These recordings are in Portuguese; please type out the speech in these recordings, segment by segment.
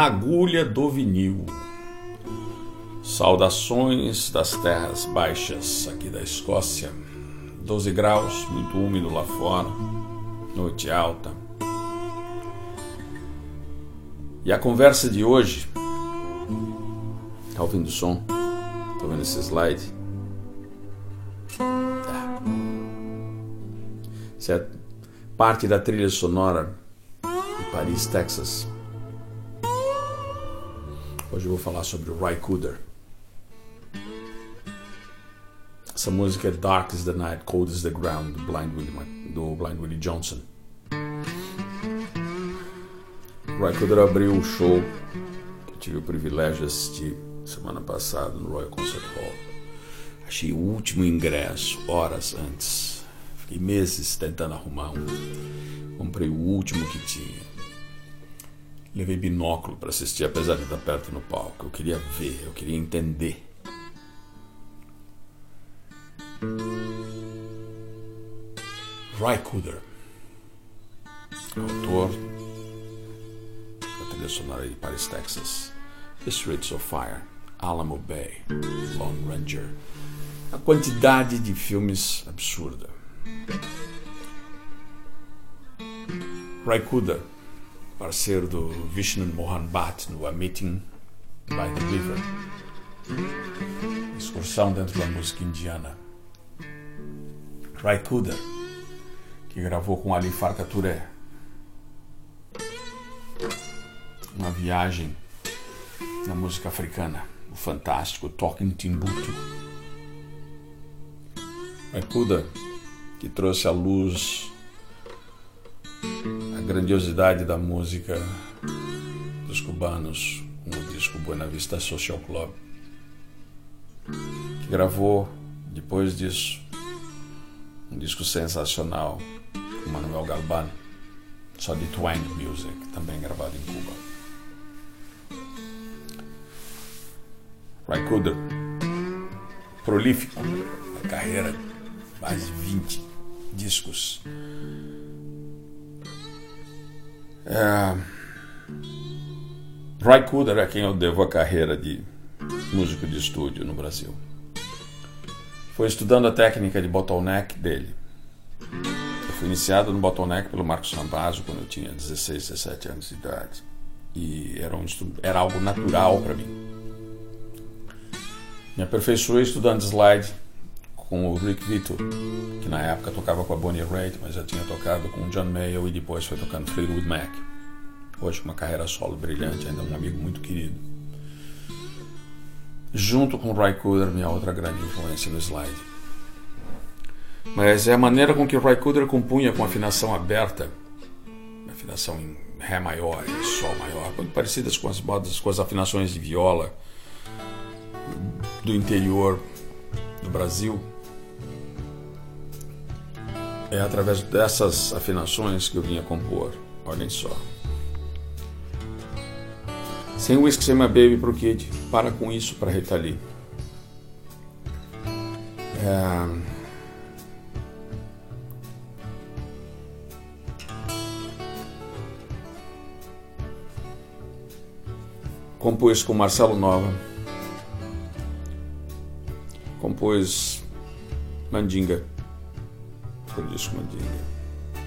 Na agulha do vinil. Saudações das terras baixas aqui da Escócia. 12 graus, muito úmido lá fora, noite alta. E a conversa de hoje. Tá ouvindo o som? Tá vendo esse slide? Tá. Isso é parte da trilha sonora de Paris, Texas. Hoje eu vou falar sobre o Rycooder. Essa música é Dark is the Night, Cold is the Ground, do Blind Willie, do Blind Willie Johnson. O Rycooder abriu o show que eu tive o privilégio de assistir semana passada no Royal Concert Hall. Achei o último ingresso horas antes. Fiquei meses tentando arrumar um. Comprei o último que tinha. Levei binóculo para assistir, apesar de estar perto no palco. Eu queria ver, eu queria entender. Ry Cooder, autor da trilha sonora de Paris, Texas, The Streets of Fire, Alamo Bay, Lone Ranger. A quantidade de filmes absurda. Ry Cooder parceiro do Vishnu Mohan Bhatt no A Meeting by the River. Excursão dentro da música indiana. Raikuda, que gravou com Ali Farka. Uma viagem na música africana, o fantástico Talking Timbuktu. Raikuda, que trouxe à luz grandiosidade da música dos cubanos com o disco Buena Vista Social Club, que gravou depois disso um disco sensacional com Manuel Galban, só de twang music, também gravado em Cuba. Ray Cooder, prolífico, uma carreira mais de 20 discos é... Roy Cooder é quem eu devo a carreira de músico de estúdio no Brasil. Foi estudando a técnica de bottleneck dele. Eu fui iniciado no bottleneck pelo Marcos Rambazo quando eu tinha 16, 17 anos de idade. E era, um, era algo natural para mim. Me aperfeiçoei estudando slide com o Rick Vito, que na época tocava com a Bonnie Raitt, mas já tinha tocado com o John Mayall e depois foi tocando Fleetwood Mac. Hoje uma carreira solo brilhante, ainda um amigo muito querido. Junto com Ry Cooder, minha outra grande influência no slide. Mas é a maneira com que Ry Cooder compunha com afinação aberta, afinação em Ré maior e Sol maior, muito parecidas com as, com as afinações de viola do interior do Brasil, é através dessas afinações que eu vinha compor. Olhem só. Sem whisky, sem my baby pro kid. Para com isso para Rita Lee. É... Compôs com Marcelo Nova. Compôs Mandinga por disco Mandinga.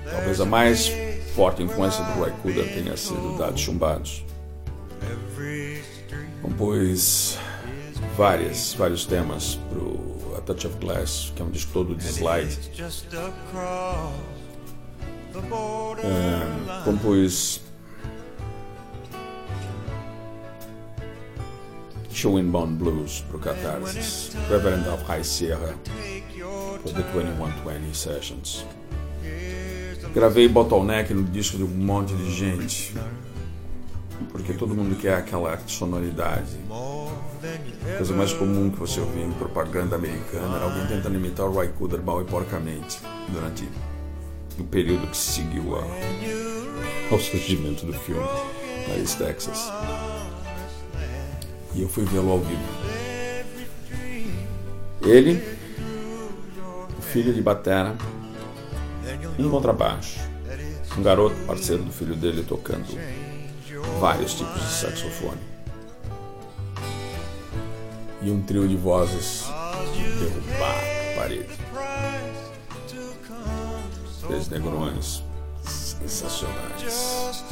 Talvez a mais forte influência do Raikuda tenha sido Dados Chumbados. Compôs várias, vários temas para A Touch of Glass, que é um disco todo de slide. É, compôs Bone Blues pro Catharsis, Reverend of High Sierra, for the 2120 Sessions. Gravei Bottleneck no disco de um monte de gente, porque todo mundo quer aquela sonoridade. A coisa mais comum que você ouvia em propaganda americana era alguém tentando imitar o Roy Cooder mal e porcamente durante o período que seguiu ao surgimento do filme Paris, Texas. E eu fui vê-lo ao vivo. Ele, filho de Batera, um contrabaixo, um garoto parceiro do filho dele tocando vários tipos de saxofone e um trio de vozes derrubar a parede. Três negrões sensacionais.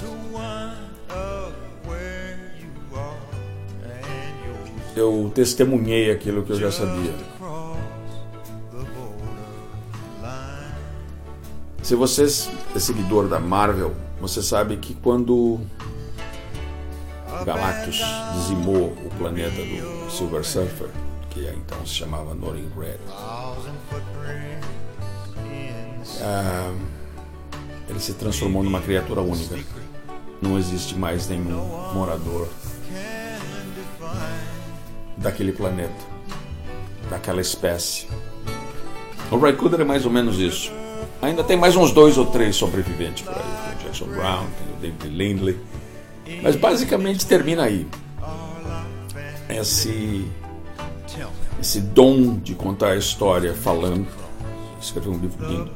Eu testemunhei aquilo que eu já sabia. Se você é seguidor da Marvel, você sabe que quando Galactus dizimou o planeta do Silver Surfer, que então se chamava Norin Red, ah, ele se transformou numa criatura única. Não existe mais nenhum morador daquele planeta, daquela espécie. O Raikuder é mais ou menos isso. Ainda tem mais uns dois ou três sobreviventes por aí. Tem o Jackson Brown, tem o David Lindley. Mas basicamente termina aí. Esse, esse dom de contar a história falando. Escrever um livro lindo.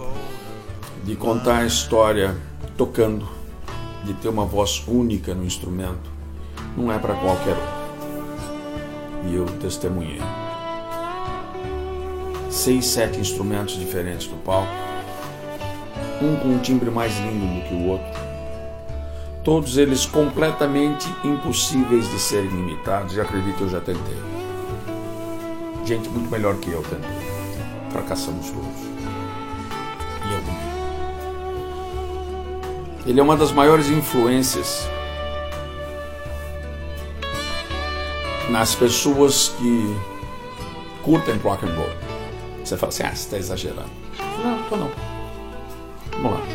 De contar a história tocando. De ter uma voz única no instrumento. Não é para qualquer um. E eu testemunhei. Seis, sete instrumentos diferentes no palco. Um com um timbre mais lindo do que o outro todos eles completamente impossíveis de serem imitados, e acredito eu já tentei. Gente muito melhor que eu tentei. Fracassamos todos. E eu Ele é uma das maiores influências nas pessoas que curtem rock and roll. Você fala assim, ah, você está exagerando. Não, tô não. Vamos lá.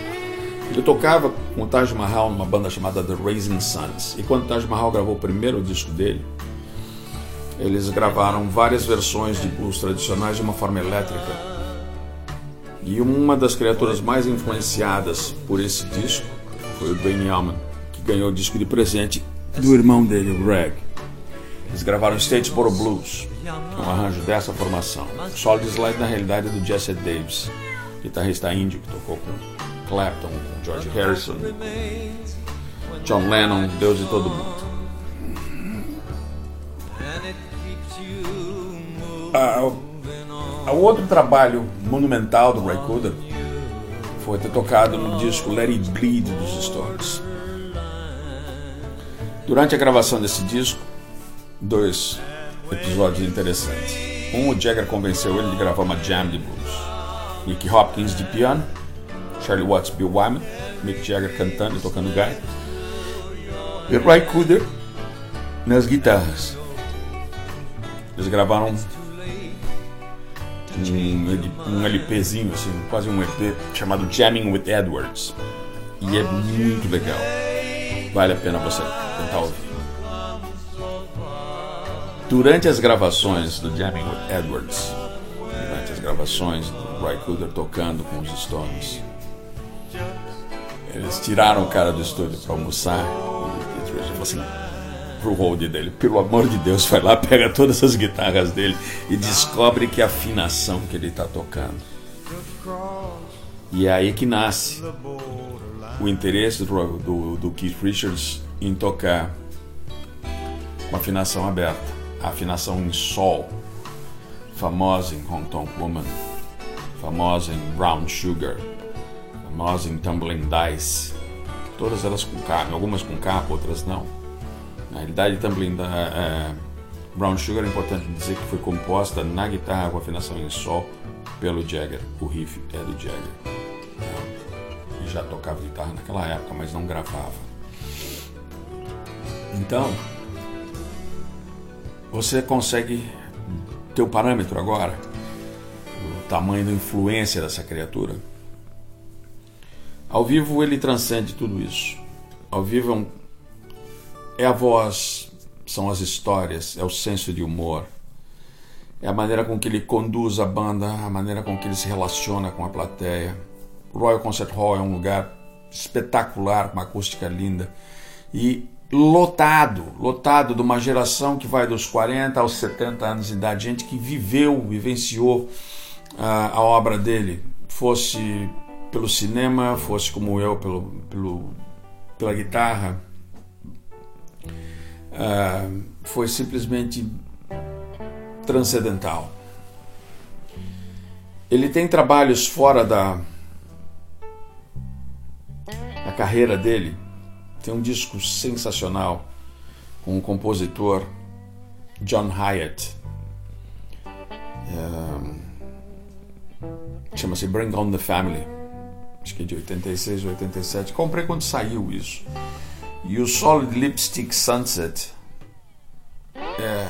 Ele tocava com o Taj Mahal numa banda chamada The Raising Suns. E quando o Taj Mahal gravou o primeiro disco dele, eles gravaram várias versões de blues tradicionais de uma forma elétrica. E uma das criaturas mais influenciadas por esse disco foi o Dwayne Allman, que ganhou o disco de presente do irmão dele, o Greg. Eles gravaram Statesboro Blues, um arranjo dessa formação. De slide, na realidade, é do Jesse Davis, guitarrista índio que tocou com Clapton, George Harrison, John Lennon, Deus e todo mundo. Ah, o outro trabalho monumental do Ray Cooder foi ter tocado no disco Let It Bleed dos Stones. Durante a gravação desse disco, dois episódios interessantes. Um, o Jagger convenceu ele de gravar uma jam de blues. Nick Hopkins de piano Charlie Watts, Bill Wyman, Mick Jagger cantando e tocando gaita, e Ray Cooder nas guitarras. Eles gravaram um, um LPzinho, assim, quase um EP, chamado Jamming with Edwards. E é muito legal. Vale a pena você tentar ouvir. Durante as gravações do Jamming with Edwards, durante as gravações do Ray Cooder tocando com os Stones, eles tiraram o cara do estúdio para almoçar. E ele falou assim pro hold dele, pelo amor de Deus, vai lá, pega todas as guitarras dele e descobre que afinação que ele está tocando. E é aí que nasce o interesse do, do, do Keith Richards em tocar com afinação aberta, a afinação em sol, famosa em Hong Kong Woman, famosa em Brown Sugar, nós em Tumbling Dice, todas elas com capa, algumas com capa, outras não. Na realidade, Tumbling Dice, é, Brown Sugar é importante dizer que foi composta na guitarra com afinação em sol pelo Jagger. O riff é do Jagger. É, ele já tocava guitarra naquela época, mas não gravava. Então, Você consegue ter o parâmetro agora? O tamanho da influência dessa criatura? Ao vivo ele transcende tudo isso. Ao vivo é, um, é a voz, são as histórias, é o senso de humor, é a maneira com que ele conduz a banda, a maneira com que ele se relaciona com a plateia. O Royal Concert Hall é um lugar espetacular, com uma acústica linda e lotado, lotado de uma geração que vai dos 40 aos 70 anos de idade, gente que viveu, vivenciou uh, a obra dele, fosse pelo cinema, fosse como eu pelo, pelo pela guitarra, uh, foi simplesmente transcendental. Ele tem trabalhos fora da, da carreira dele. Tem um disco sensacional com o compositor John Hyatt. Uh, Chama-se Bring On the Family acho que é de 86 ou 87. Comprei quando saiu isso. E o Solid Lipstick Sunset é,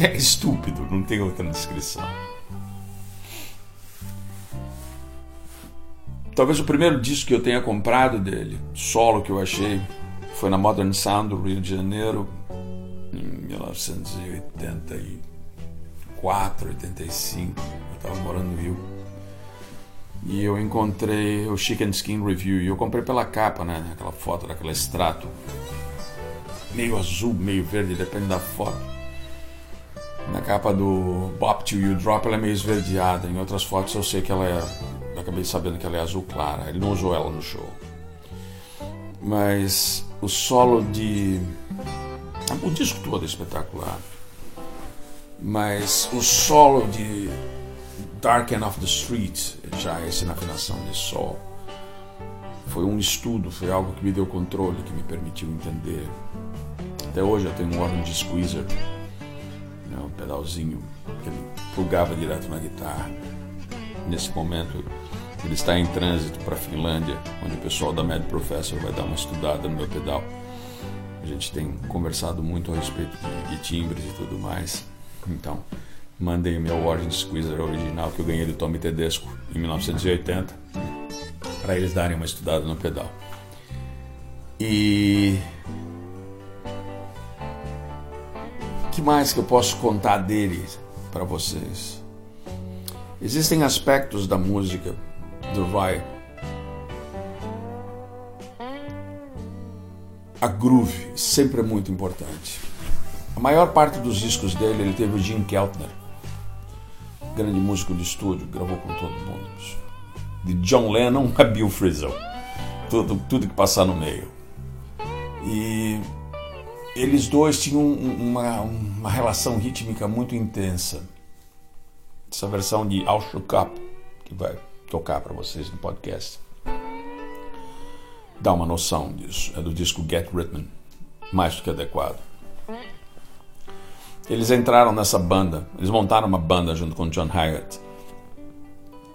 é estúpido, não tem outra descrição. Talvez o primeiro disco que eu tenha comprado dele, solo que eu achei, foi na Modern Sound do Rio de Janeiro, em 1984, 85. Eu estava morando no Rio e eu encontrei o Chicken Skin Review e eu comprei pela capa, né? Aquela foto daquele extrato meio azul, meio verde, depende da foto. Na capa do Bop to You Drop ela é meio esverdeada. Em outras fotos eu sei que ela é. Eu acabei sabendo que ela é azul clara. Ele não usou ela no show. Mas o solo de. O disco todo é espetacular. Mas o solo de Dark End of the Street, já esse na afinação de sol. Foi um estudo, foi algo que me deu controle, que me permitiu entender. Até hoje eu tenho um órgão de squeezer, né, um pedalzinho que ele plugava direto na guitarra. Nesse momento ele está em trânsito para a Finlândia, onde o pessoal da Mad Professor vai dar uma estudada no meu pedal. A gente tem conversado muito a respeito de, de timbres e tudo mais. Então, mandei o meu Orange Squeezer original que eu ganhei do Tommy Tedesco em 1980 para eles darem uma estudada no pedal. E que mais que eu posso contar dele para vocês? Existem aspectos da música do Vai a groove sempre é muito importante. A maior parte dos discos dele ele teve o Jim Keltner grande músico de estúdio, gravou com todo mundo. De John Lennon a Bill Frisell. Tudo, tudo que passar no meio. E eles dois tinham uma, uma relação rítmica muito intensa. Essa versão de All Shook Up, que vai tocar para vocês no podcast, dá uma noção disso. É do disco Get Rhythm, mais do que adequado. Eles entraram nessa banda, eles montaram uma banda junto com John Hyatt,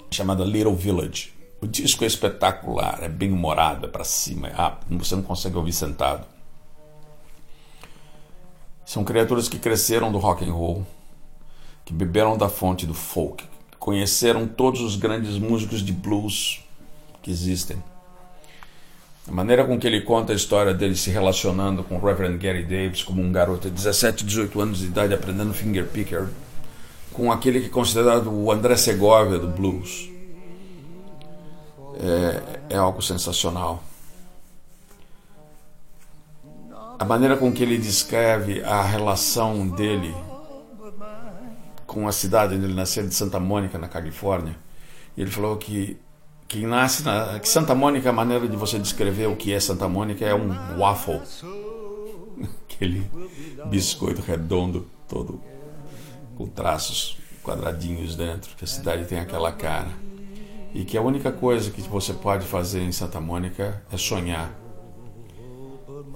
chamada Little Village. O disco é espetacular, é bem humorado, é para cima, é rápido, você não consegue ouvir sentado. São criaturas que cresceram do rock and roll, que beberam da fonte do folk, conheceram todos os grandes músicos de blues que existem. A maneira com que ele conta a história dele se relacionando com o Reverend Gary Davis como um garoto de 17, 18 anos de idade aprendendo finger picker com aquele que é considerado o André Segovia do blues. É, é algo sensacional. A maneira com que ele descreve a relação dele com a cidade onde ele nasceu, de Santa Mônica, na Califórnia. Ele falou que que nasce na que Santa Mônica, a maneira de você descrever o que é Santa Mônica é um waffle. Aquele biscoito redondo, todo com traços quadradinhos dentro, que a cidade tem aquela cara. E que a única coisa que você pode fazer em Santa Mônica é sonhar.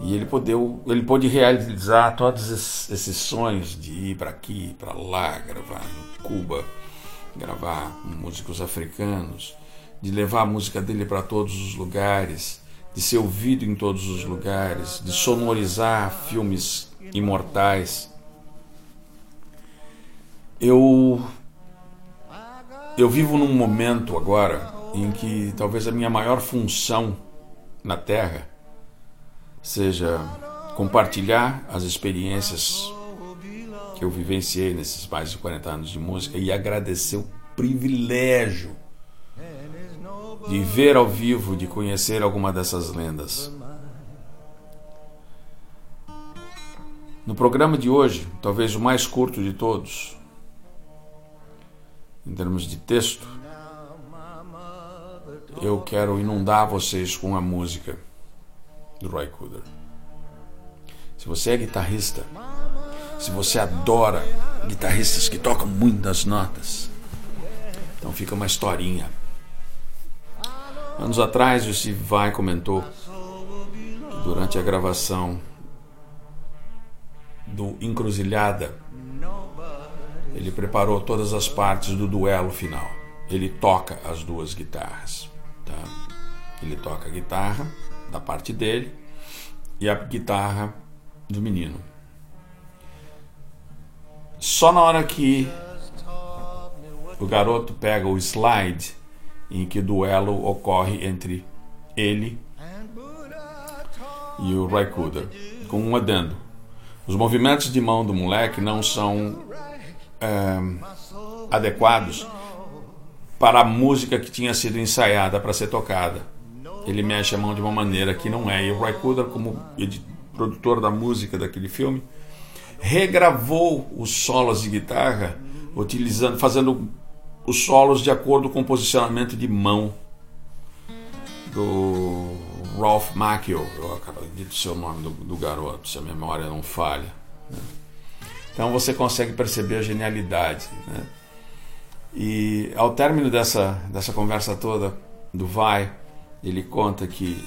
E ele podeu, ele pôde realizar todos esses sonhos de ir para aqui, para lá, gravar em Cuba, gravar músicos africanos, de levar a música dele para todos os lugares, de ser ouvido em todos os lugares, de sonorizar filmes imortais. Eu eu vivo num momento agora em que talvez a minha maior função na Terra seja compartilhar as experiências que eu vivenciei nesses mais de 40 anos de música e agradecer o privilégio de ver ao vivo, de conhecer alguma dessas lendas. No programa de hoje, talvez o mais curto de todos, em termos de texto, eu quero inundar vocês com a música do Roy Cooder. Se você é guitarrista, se você adora guitarristas que tocam muitas notas, então fica uma historinha. Anos atrás, o Steve Vai comentou que durante a gravação do Encruzilhada, ele preparou todas as partes do duelo final. Ele toca as duas guitarras. Tá? Ele toca a guitarra da parte dele e a guitarra do menino. Só na hora que o garoto pega o slide em que duelo ocorre entre ele e o Raikuda, com um adendo. Os movimentos de mão do moleque não são é, adequados para a música que tinha sido ensaiada para ser tocada. Ele mexe a mão de uma maneira que não é. E o Raikuda, como produtor da música daquele filme, regravou os solos de guitarra, utilizando, fazendo os solos de acordo com o posicionamento de mão do Ralph Macchio, eu acredito o seu nome do, do, garoto, se a memória não falha. Né? Então você consegue perceber a genialidade. Né? E ao término dessa, dessa conversa toda do Vai, ele conta que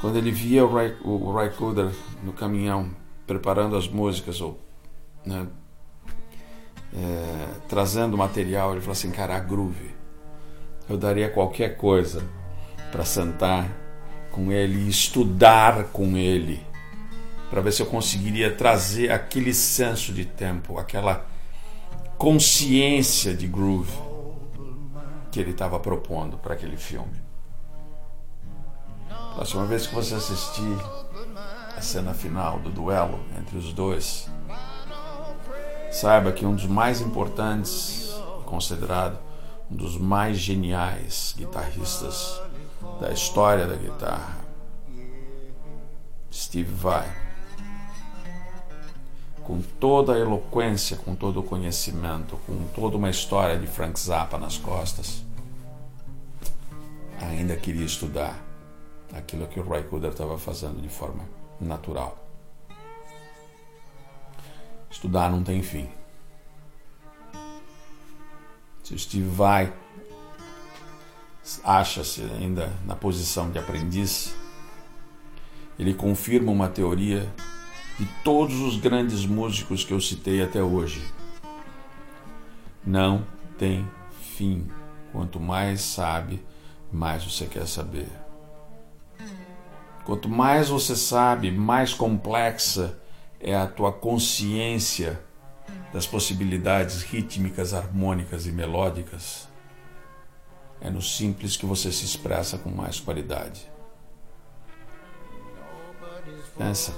quando ele via o Ray, o Ray Cooder no caminhão preparando as músicas ou né, é, trazendo material, ele falou assim: cara, a groove. Eu daria qualquer coisa para sentar com ele e estudar com ele, para ver se eu conseguiria trazer aquele senso de tempo, aquela consciência de groove que ele estava propondo para aquele filme. Próxima vez que você assistir a cena final do duelo entre os dois, saiba que um dos mais importantes, considerado um dos mais geniais guitarristas da história da guitarra, Steve Vai, com toda a eloquência, com todo o conhecimento, com toda uma história de Frank Zappa nas costas, ainda queria estudar aquilo que o Roy Cooder estava fazendo de forma natural. Estudar não tem fim. Se Steve vai, acha-se ainda na posição de aprendiz, ele confirma uma teoria de todos os grandes músicos que eu citei até hoje. Não tem fim. Quanto mais sabe, mais você quer saber. Quanto mais você sabe, mais complexa é a tua consciência das possibilidades rítmicas, harmônicas e melódicas. É no simples que você se expressa com mais qualidade. Pensa.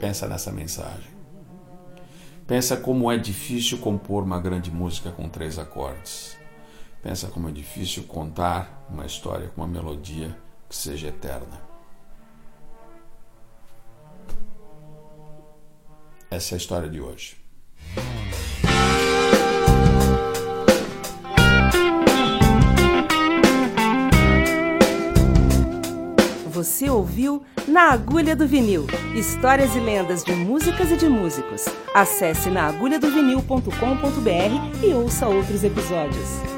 Pensa nessa mensagem. Pensa como é difícil compor uma grande música com três acordes. Pensa como é difícil contar uma história com uma melodia que seja eterna. Essa é a história de hoje. Você ouviu Na Agulha do Vinil Histórias e lendas de músicas e de músicos. Acesse naagulhadovinil.com.br e ouça outros episódios.